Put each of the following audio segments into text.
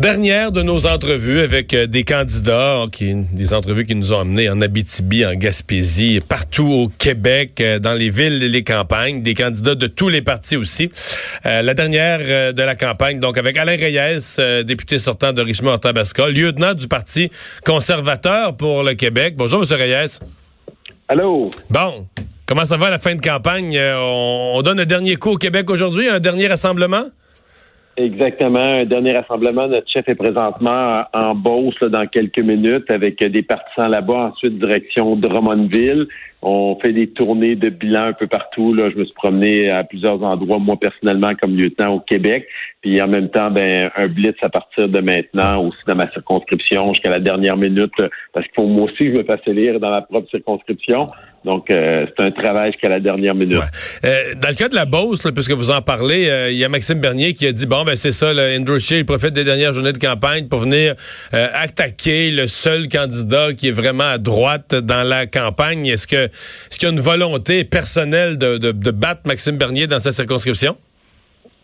Dernière de nos entrevues avec euh, des candidats, qui, des entrevues qui nous ont amenés en Abitibi, en Gaspésie, partout au Québec, euh, dans les villes et les campagnes, des candidats de tous les partis aussi. Euh, la dernière de la campagne, donc avec Alain Reyes, député sortant de Richmond-Tabasca, lieutenant du Parti conservateur pour le Québec. Bonjour, M. Reyes. Allô? Bon, comment ça va à la fin de campagne? on, on donne un dernier coup au Québec aujourd'hui, un dernier rassemblement? Exactement. Un dernier rassemblement. Notre chef est présentement en Beauce dans quelques minutes avec des partisans là-bas. Ensuite, direction Drummondville. On fait des tournées de bilan un peu partout. Là. Je me suis promené à plusieurs endroits, moi personnellement, comme lieutenant au Québec. Puis en même temps, ben, un blitz à partir de maintenant aussi dans ma circonscription jusqu'à la dernière minute. Parce qu'il faut moi aussi je me fasse élire dans ma propre circonscription. Donc, euh, c'est un travail jusqu'à la dernière minute. Euh, dans le cas de la Beauce, puisque vous en parlez, euh, il y a Maxime Bernier qui a dit, bon, ben c'est ça, le Andrew Scheer, profite des dernières journées de campagne pour venir attaquer le seul candidat qui est vraiment à droite dans la campagne. Est-ce que est-ce qu'il y a une volonté personnelle de, battre Maxime Bernier dans sa circonscription?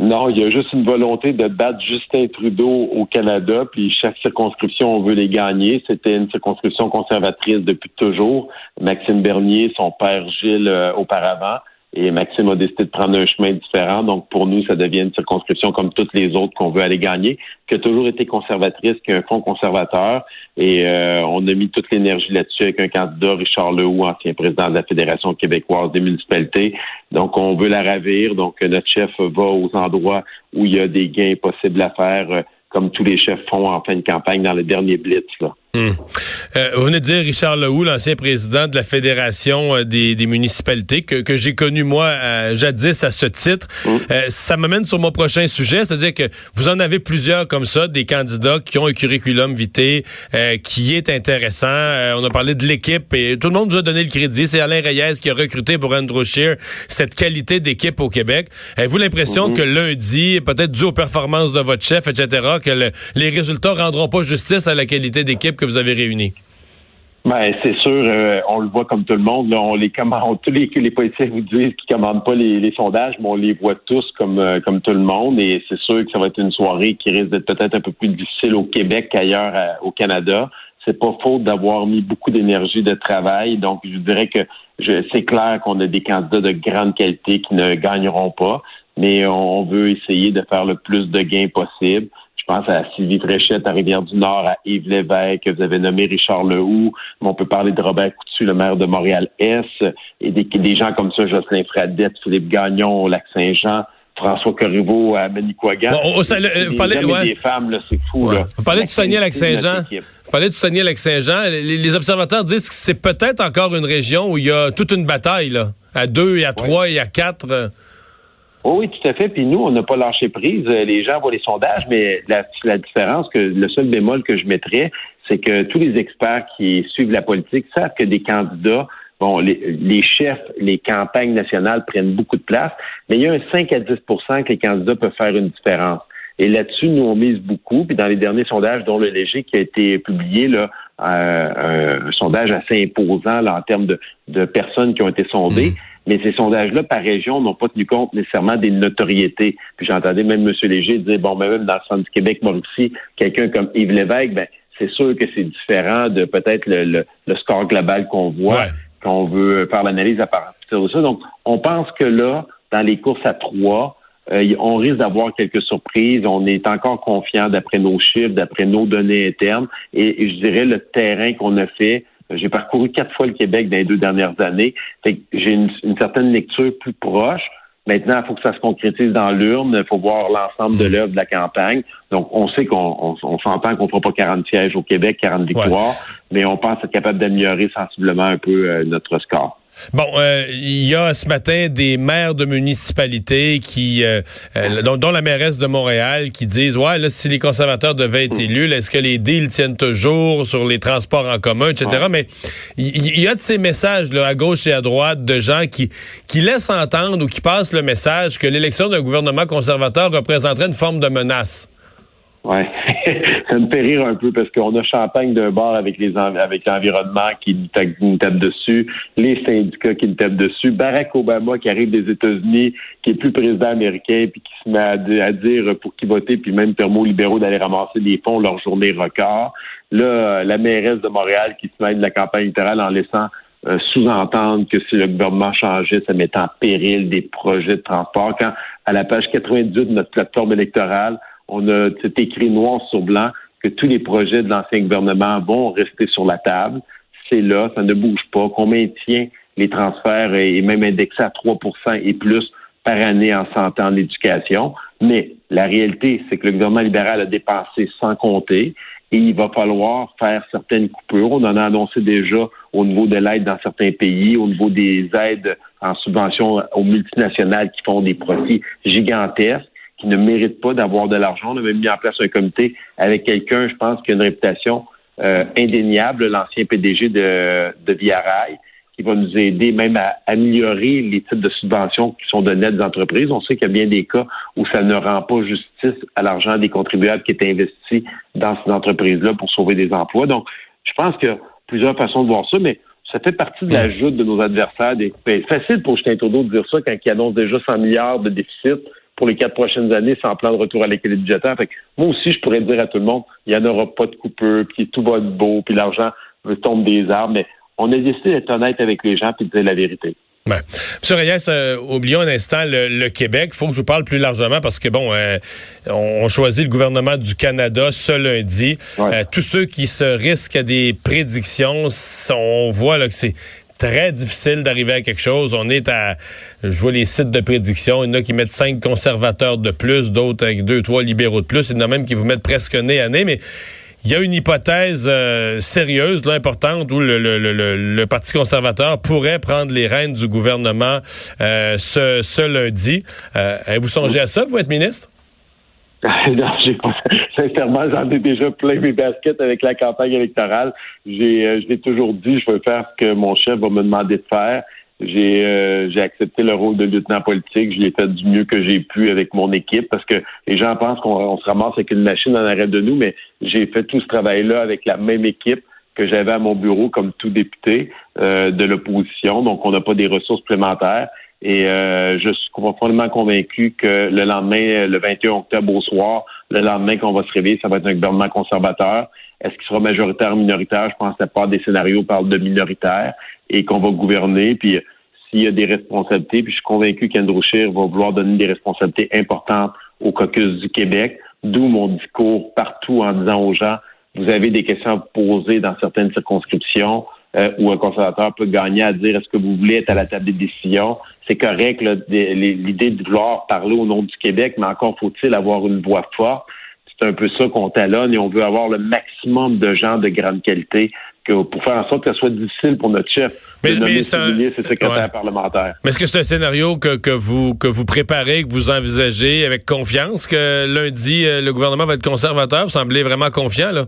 Non, il y a juste une volonté de battre Justin Trudeau au Canada, puis chaque circonscription, on veut les gagner. C'était une circonscription conservatrice depuis toujours. Maxime Bernier, son père Gilles euh, auparavant. Et Maxime a décidé de prendre un chemin différent. Donc, pour nous, ça devient une circonscription comme toutes les autres qu'on veut aller gagner, qui a toujours été conservatrice, qui a un fonds conservateur. Et euh, on a mis toute l'énergie là-dessus avec un candidat, Richard Lehoux, ancien président de la Fédération québécoise des municipalités. Donc, on veut la ravir. Donc, notre chef va aux endroits où il y a des gains possibles à faire, euh, comme tous les chefs font en fin de campagne dans le dernier blitz. Là. Hmm. Euh, vous venez de dire Richard Lehoux, l'ancien président de la Fédération euh, des, municipalités, que, que j'ai connu moi euh, jadis à ce titre. Hmm. ça m'amène sur mon prochain sujet, c'est-à-dire que vous en avez plusieurs comme ça, des candidats qui ont un curriculum vitae qui est intéressant. on a parlé de l'équipe et tout le monde vous a donné le crédit. C'est Alain Reyes qui a recruté pour Andrew Scheer cette qualité d'équipe au Québec. Avez-vous l'impression hmm. que lundi, peut-être dû aux performances de votre chef, etc., que les résultats rendront pas justice à la qualité d'équipe que vous avez réunis? Ben, c'est sûr, euh, on le voit comme tout le monde. on les commande, tous les, les politiciens vous disent qu'ils commandent pas les, sondages, mais on les voit tous comme euh, comme tout le monde. Et c'est sûr que ça va être une soirée qui risque d'être peut-être un peu plus difficile au Québec qu'ailleurs au Canada. C'est pas faute d'avoir mis beaucoup d'énergie de travail. Donc, je dirais que c'est clair qu'on a des candidats de grande qualité qui ne gagneront pas, mais on veut essayer de faire le plus de gains possible. Je pense à Sylvie Fréchette à Rivière-du-Nord, à Yves Lévesque, vous avez nommé Richard Lehoux, on peut parler de Robert Coutu, le maire de Montréal-Est, et des, gens comme ça, Jocelyn Fradette, Philippe Gagnon au Lac-Saint-Jean, François Corriveau à Manicouagan. Bon, vous parlez, des femmes, là, c'est fou. Là. Vous parlez du Saguenay-Lac-Saint-Jean. Vous parlez du Saguenay-Lac-Saint-Jean. Les, observateurs disent que c'est peut-être encore une région où il y a toute une bataille, là, à deux et à trois et à quatre. Oh oui, tout à fait. Puis nous, on n'a pas lâché prise. Les gens voient les sondages, mais la, la différence, que le seul bémol que je mettrais, c'est que tous les experts qui suivent la politique savent que des candidats bon, les, les, chefs, les campagnes nationales prennent beaucoup de place, mais il y a un 5 à 10% que les candidats peuvent faire une différence. Et là-dessus, nous, on mise beaucoup. Puis dans les derniers sondages, dont le Léger qui a été publié, là, euh, un sondage assez imposant là, en termes de, de, personnes qui ont été sondées. Mmh. Mais ces sondages-là, par région, n'ont pas tenu compte nécessairement des notoriétés. Puis j'entendais même M. Léger dire, bon, ben, même dans le centre du Québec, Mauricie, quelqu'un comme Yves Lévesque, ben, c'est sûr que c'est différent de peut-être le, le, score global qu'on voit, qu'on veut faire l'analyse à partir de ça. Donc, on pense que là, dans les courses à trois, euh, on risque d'avoir quelques surprises. On est encore confiant d'après nos chiffres, d'après nos données internes. Et, je dirais le terrain qu'on a fait. J'ai parcouru quatre fois le Québec dans les deux dernières années. J'ai une, certaine lecture plus proche. Maintenant, il faut que ça se concrétise dans l'urne. Il faut voir l'ensemble de l'œuvre de la campagne. Donc, on sait qu'on s'entend qu'on ne fera pas 40 sièges au Québec, 40 victoires, mais on pense être capable d'améliorer sensiblement un peu euh, notre score. Bon, euh, il y a ce matin des maires de municipalités qui, euh, euh, dont, la mairesse de Montréal, qui disent ouais, là, si les conservateurs devaient être hmm. élus, est-ce que les deals tiennent toujours sur les transports en commun, etc. Mais il y, a de ces messages là à gauche et à droite de gens qui qui laissent entendre ou qui passent le message que l'élection d'un gouvernement conservateur représenterait une forme de menace. Ouais, ça me fait rire un peu parce qu'on a Champagne d'un bord avec les avec l'environnement qui nous tape dessus, les syndicats qui nous tapent dessus, Barack Obama qui arrive des États-Unis, qui est plus président américain, puis qui se met à, dire pour qui voter, puis même permet aux libéraux d'aller ramasser des fonds leur journée record. Là, la mairesse de Montréal qui se mêle de la campagne électorale en laissant euh, sous-entendre que si le gouvernement changeait, ça mettait en péril des projets de transport. Quand à la page 98 de notre plateforme électorale, on a écrit noir sur blanc que tous les projets de l'ancien gouvernement vont rester sur la table. C'est là, ça ne bouge pas, qu'on maintient les transferts et même indexés à 3% et plus par année en santé en éducation. Mais la réalité, c'est que le gouvernement libéral a dépensé sans compter et il va falloir faire certaines coupures. On en a annoncé déjà au niveau de l'aide dans certains pays, au niveau des aides en subvention aux multinationales qui font des profits gigantesques qui ne méritent pas d'avoir de l'argent. On a même mis en place un comité avec quelqu'un, je pense, qui a une réputation euh, indéniable, l'ancien PDG de, de Via Rail, qui va nous aider même à améliorer les types de subventions qui sont données à des entreprises. On sait qu'il y a bien des cas où ça ne rend pas justice à l'argent des contribuables qui est investi dans ces entreprises-là pour sauver des emplois. Donc, je pense qu'il y a plusieurs façons de voir ça, mais ça fait partie de la joute de nos adversaires. C'est ben, facile pour Justin Trudeau de dire ça quand il annonce déjà 100 milliards de déficit pour les quatre prochaines années sans plan de retour à l'équilibre budgétaire. Fait moi aussi, je pourrais dire à tout le monde, il n'y en aura pas de coupeur, puis tout va être beau, puis l'argent tombe des arbres. Mais on a décidé d'être honnête avec les gens et de dire la vérité. Ouais. Monsieur Reyes, euh, oublions un instant le, Québec. Il faut que je vous parle plus largement parce que, bon, euh, on, choisit le gouvernement du Canada ce lundi. Euh, tous ceux qui se risquent à des prédictions, on voit là, que c'est très difficile d'arriver à quelque chose. On est à, je vois les sites de prédiction, il y en a qui mettent cinq conservateurs de plus, d'autres avec deux, trois libéraux de plus. Il y en a même qui vous mettent presque nez à nez, mais il y a une hypothèse euh, sérieuse, là, importante, où le, le, le, le, Parti conservateur pourrait prendre les rênes du gouvernement euh, ce, ce lundi. Euh, vous songez à ça, vous êtes ministre? non, j'ai pas. Sincèrement, j'en ai déjà plein mes baskets avec la campagne électorale. J'ai, euh, je l'ai toujours dit, je veux faire ce que mon chef va me demander de faire. J'ai, euh, j'ai accepté le rôle de lieutenant politique. Je l'ai fait du mieux que j'ai pu avec mon équipe parce que les gens pensent qu'on se ramasse avec une machine en arrêt de nous, mais j'ai fait tout ce travail-là avec la même équipe que j'avais à mon bureau comme tout député euh, de l'opposition. Donc, on n'a pas des ressources supplémentaires. Et euh, je suis profondément convaincu que le lendemain, le 21 octobre au soir, le lendemain qu'on va se réveiller, ça va être un gouvernement conservateur. Est-ce qu'il sera majoritaire ou minoritaire? Je pense que la part des scénarios parle de minoritaire et qu'on va gouverner. Puis s'il y a des responsabilités, puis je suis convaincu qu'Andrew va vouloir donner des responsabilités importantes au caucus du Québec, d'où mon discours partout en disant aux gens, vous avez des questions à poser dans certaines circonscriptions euh, où un conservateur peut gagner à dire est-ce que vous voulez être à la table des décisions. C'est correct l'idée de vouloir parler au nom du Québec, mais encore faut-il avoir une voix forte. C'est un peu ça qu'on talonne et on veut avoir le maximum de gens de grande qualité pour faire en sorte que ce soit difficile pour notre chef mais, de nommer ses secrétaire parlementaire. Mais est-ce que c'est un scénario que, que, vous que vous préparez, que vous envisagez avec confiance que lundi euh, le gouvernement va être conservateur? Vous semblez vraiment confiant là?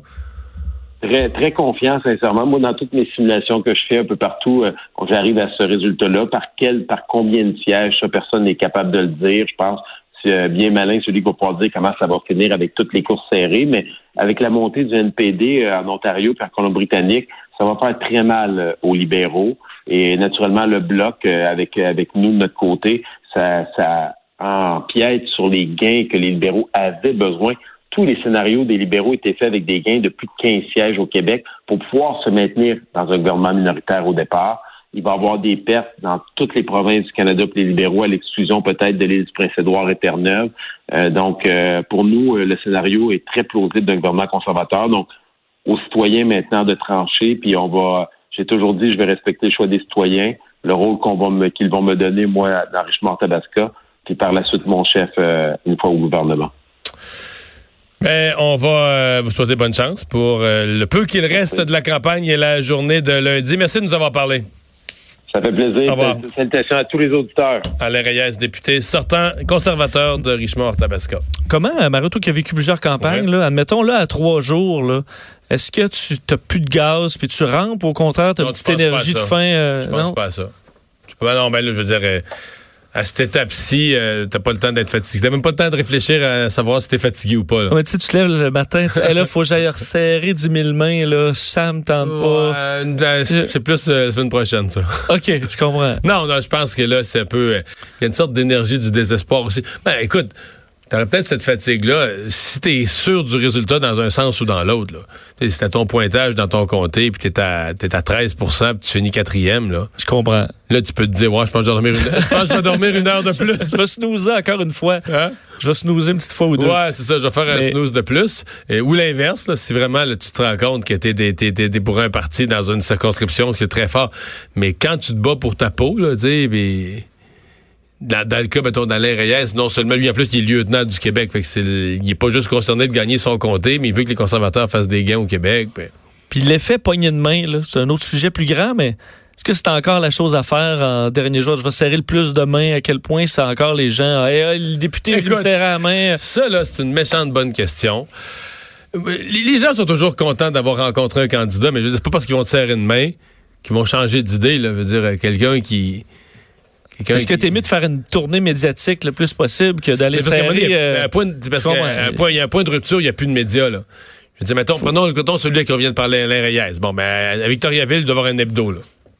Très, très confiant, sincèrement. Moi, dans toutes mes simulations que je fais un peu partout, euh, j'arrive à ce résultat-là, par quel, par combien de sièges, ça, personne n'est capable de le dire. Je pense c'est euh, bien malin celui qui va pouvoir dire comment ça va finir avec toutes les courses serrées, mais avec la montée du NPD euh, en Ontario et en Colombie-Britannique, ça va faire très mal aux libéraux. Et naturellement, le bloc, avec, avec nous de notre côté, ça, ça empiète sur les gains que les libéraux avaient besoin tous les scénarios des libéraux étaient faits avec des gains de plus de 15 sièges au Québec pour pouvoir se maintenir dans un gouvernement minoritaire au départ. Il va y avoir des pertes dans toutes les provinces du Canada pour les libéraux, à l'exclusion peut-être de l'île du Prince-Édouard et Terre-Neuve. Euh, donc, euh, pour nous, euh, le scénario est très plausible d'un gouvernement conservateur. Donc, aux citoyens maintenant de trancher, puis on va, j'ai toujours dit, je vais respecter le choix des citoyens, le rôle qu'on va me, qu'ils vont me donner, moi, dans Richemont-Tabasca, puis par la suite mon chef, une fois au gouvernement. Ben, on va euh, vous souhaiter bonne chance pour euh, le peu qu'il reste de la campagne et la journée de lundi. Merci de nous avoir parlé. Ça fait plaisir. Salutations à tous les auditeurs. Alain Reyes, député sortant conservateur de Richemont-Tabasca. Comment, euh, Maroto, qui a vécu plusieurs campagnes, là, admettons, là, à trois jours, là, est-ce que tu n'as plus de gaz puis tu rampes, au contraire, tu as une petite énergie de faim? je pense pas à ça. Tu peux, non, ben là, je veux dire à cette étape-ci, euh, t'as pas le temps d'être fatigué. T'as même pas le temps de réfléchir à savoir si t'es fatigué ou pas. Là. Ouais, tu sais, tu te lèves le matin, tu sais, là, faut que j'aille resserrer 10 000 mains, là. Ça me tente pas. Ouais, euh, c'est plus euh, la semaine prochaine, ça. OK, je comprends. Non, non, je pense que là, c'est un peu. euh, Il y a une sorte d'énergie du désespoir aussi. Ben, écoute. T'aurais peut-être cette fatigue-là si t'es sûr du résultat dans un sens ou dans l'autre. Si t'as ton pointage dans ton comté puis t'es à, t'es à 13 puis tu finis quatrième, là, Je comprends. là, tu peux te dire, ouais, je pense que je vais dormir une, je pense que je vais dormir une heure de plus. Je vais snoozer encore une fois. Hein? Je vais snoozer une petite fois ou deux. Ouais, c'est ça, je vais faire un snooze de plus. Et- ou l'inverse, là, si vraiment là, tu te rends compte que t'es, t'es pour un parti dans une circonscription, c'est très fort. Mais quand tu te bats pour ta peau, là, tu sais, dans, dans le cas, mettons, d'Alain Reyes, non seulement lui, en plus, il est lieutenant du Québec. Fait que c'est, il est pas juste concerné de gagner son comté, mais il veut que les conservateurs fassent des gains au Québec. ben. Puis l'effet poignée de main, là, c'est un autre sujet plus grand, mais est-ce que c'est encore la chose à faire en dernier jour? Je vais serrer le plus de mains. À quel point c'est encore les gens? Hey, hey, le député me Écoute, serrer la main. Ça, là, c'est une méchante bonne question. Les, gens sont toujours contents d'avoir rencontré un candidat, mais je veux dire, c'est pas parce qu'ils vont te serrer une main qu'ils vont changer d'idée. Là, Je veux dire, quelqu'un qui... Est-ce que qui- t'es mieux de faire une tournée médiatique le plus possible que d'aller serrer... il y a- euh, un point de- parce un point- il y a un point de rupture, il n'y a plus de médias. Là. Je dire, mettons, prenons, mettons celui qui vient de parler, Alain Reyes. Bon, ben, à Victoriaville, il doit y avoir un hebdo. Là.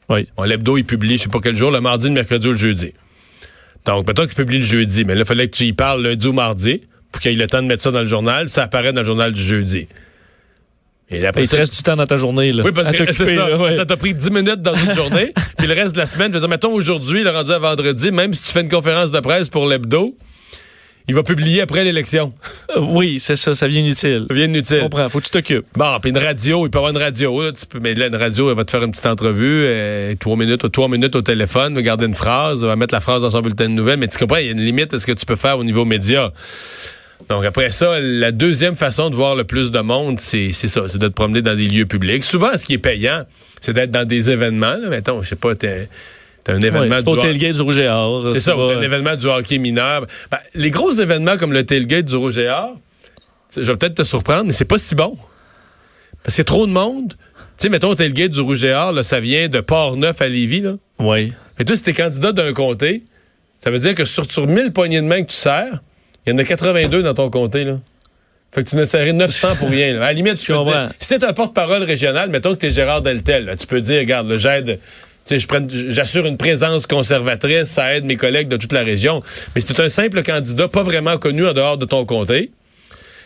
Oui. Bon, l'hebdo, il publie, je sais pas quel jour, le mardi, le mercredi ou le jeudi. Donc, mettons qu'il publie le jeudi, mais là, il fallait que tu y parles lundi ou mardi pour qu'il ait le temps de mettre ça dans le journal, puis ça apparaît dans le journal du jeudi. Et là, après Il te reste du temps dans ta journée. Là, oui, parce que c'est ça. ouais. Ça t'a pris 10 minutes dans une journée, puis le reste de la semaine, dire, mettons aujourd'hui, le rendu à vendredi, même si tu fais une conférence de presse pour l'hebdo, il va publier après l'élection. Euh, Oui, c'est ça, ça vient inutile. Ça vient Je inutile. comprends, faut que tu t'occupes. Bon, puis une radio, il peut y avoir une radio, là, tu peux, mais là, une radio, elle va te faire une petite entrevue, euh, trois minutes, trois minutes au téléphone, va garder une phrase, va mettre la phrase dans son bulletin de nouvelles, mais tu comprends, il y a une limite à ce que tu peux faire au niveau média. Donc après ça, la deuxième façon de voir le plus de monde, c'est ça, c'est de te promener dans des lieux publics. Souvent, ce qui est payant, c'est d'être dans des événements. Là. Mettons, je sais pas, t'es t'as un événement Ouais, c'est du tailgate du Rouge et Or. C'est ça, ou un événement du hockey mineur. Ben, les gros événements comme le tailgate du Rouge et Or, je vais peut-être te surprendre, mais c'est pas si bon. Parce que c'est trop de monde. Tu sais, mettons, le tailgate du Rouge et Or, là, ça vient de Port-Neuf à Lévis. Là. Oui. Mais toi, si t'es candidat d'un comté, ça veut dire que sur, sur 1000 poignées de main que tu sers, il y en a 82 dans ton comté. Là. Fait que tu n'as serré 900 pour rien. là. À la limite, tu Je peux comprends. dire, si t'es un porte-parole régional, mettons que t'es Gérard Deltel, là, tu peux dire, regarde, j'aide, j'assure une présence conservatrice, ça aide mes collègues de toute la région. Mais si t'es un simple candidat, pas vraiment connu en dehors de ton comté,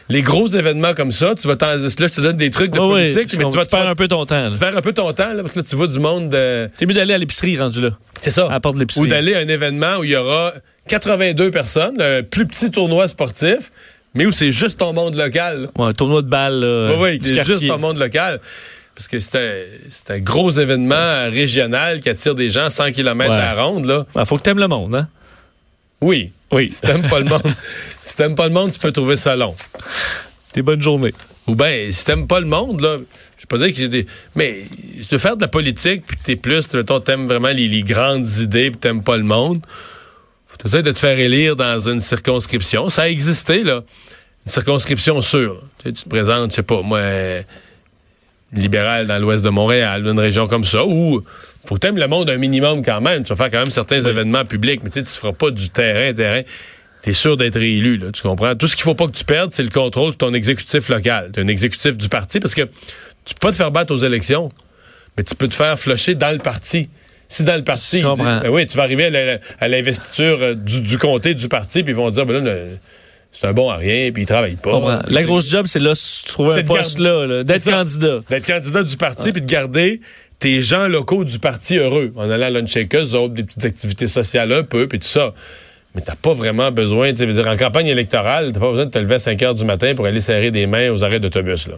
les gros événements comme ça, tu vas t'en, là, je te donne des trucs de Oui, oui, politique, je mais tu vas Tu te perds faire, un peu ton temps. là. tu faire un peu ton temps, là, parce que là, tu vois du monde de, T'es mieux d'aller à l'épicerie rendu là. c'est ça. À la porte de l'épicerie. Ou d'aller à un événement où il y aura 82 personnes, un plus petit tournoi sportif, mais où c'est juste ton monde local. Ouais, un tournoi de balle. là, Oui, oui, c'est juste ton monde local. Parce que c'est un, c'est un gros événement régional qui attire des gens 100 km Ouais. à la ronde. Ouais, faut que t'aimes le monde, hein? Oui. Oui. Si t'aimes pas le monde, si t'aimes pas le monde, tu peux trouver ça long. Des bonnes journées. Ou bien, si t'aimes pas le monde, là, je pas dire que j'ai des. Mais de faire de la politique, puis t'es plus, mettons, t'aimes vraiment les, les grandes idées, puis t'aimes pas le monde, faut essayer de te faire élire dans une circonscription. Ça a existé, là. Une circonscription sûre. Tu, sais, tu te présentes, je sais pas, moi, libéral dans l'ouest de Montréal, une région comme ça, où faut que t'aimes le monde un minimum quand même. Tu vas faire quand même certains événements publics, mais tu tu feras pas du terrain, terrain. T'es sûr d'être élu, là, tu comprends? Tout ce qu'il faut pas que tu perdes, c'est le contrôle de ton exécutif local. T'es un exécutif du parti, parce que tu peux pas te faire battre aux élections, mais tu peux te faire flusher dans le parti. Si dans le parti, comprends. ben oui, tu vas arriver à l'investiture euh, du, du comté du parti, puis ils vont dire, ben là, le- c'est un bon à rien, puis il travaille pas. Comprends. La grosse job, c'est là, si tu trouves C'est un de poste là, là, d'être candidat. d'être candidat du parti puis de garder tes gens locaux du parti heureux en allant à lunchakers, eux autres, des petites activités sociales un peu, puis tout ça. Mais t'as pas vraiment besoin, tu dire, en campagne électorale, t'as pas besoin de te lever à 5 heures du matin pour aller serrer des mains aux arrêts d'autobus, là.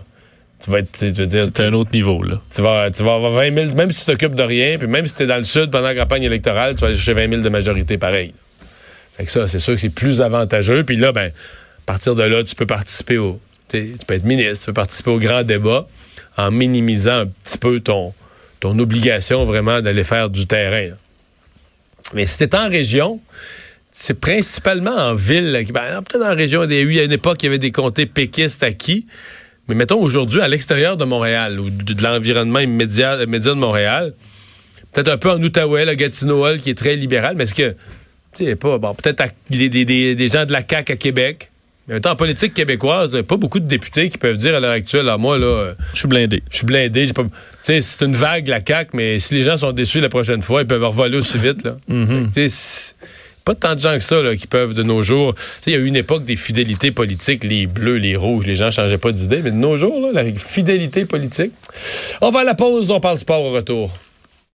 Tu vas être, tu veux dire, C'est un autre niveau, là. tu vas, tu vas avoir 20 000, même si tu t'occupes de rien, puis même si t'es dans le sud pendant la campagne électorale, tu vas aller chercher 20 000 de majorité pareil. Fait que ça, c'est sûr que c'est plus avantageux. Puis là, ben, à partir de là, tu peux participer au. Tu peux être ministre, tu peux participer au grand débat en minimisant un petit peu ton, ton obligation vraiment d'aller faire du terrain. là. Mais si t'es en région, c'est principalement en ville. ben, Peut-être en région, il y a eu à une époque, il y avait des comtés péquistes acquis. Mais mettons aujourd'hui, à l'extérieur de Montréal ou de, l'environnement immédiat, de Montréal, peut-être un peu en Outaouais, le Gatineau qui est très libéral, mais est-ce que sais, pas, bon, peut-être des, des- des- des gens de la CAQ à Québec. Mais en temps, en politique québécoise, il y a pas beaucoup de députés qui peuvent dire à l'heure actuelle, ah, moi, là, euh, Je suis blindé. je suis blindé. pas- Tu sais, c'est une vague, la CAQ, mais si les gens sont déçus la prochaine fois, ils peuvent revoler aussi vite, là. Sais, c'est pas tant de gens que ça, là, qui peuvent de nos jours. Tu sais, il y a eu une époque des fidélités politiques, les bleus, les rouges, les gens changeaient pas d'idée, mais de nos jours, là, la fidélité politique. On va à la pause, on parle sport au retour.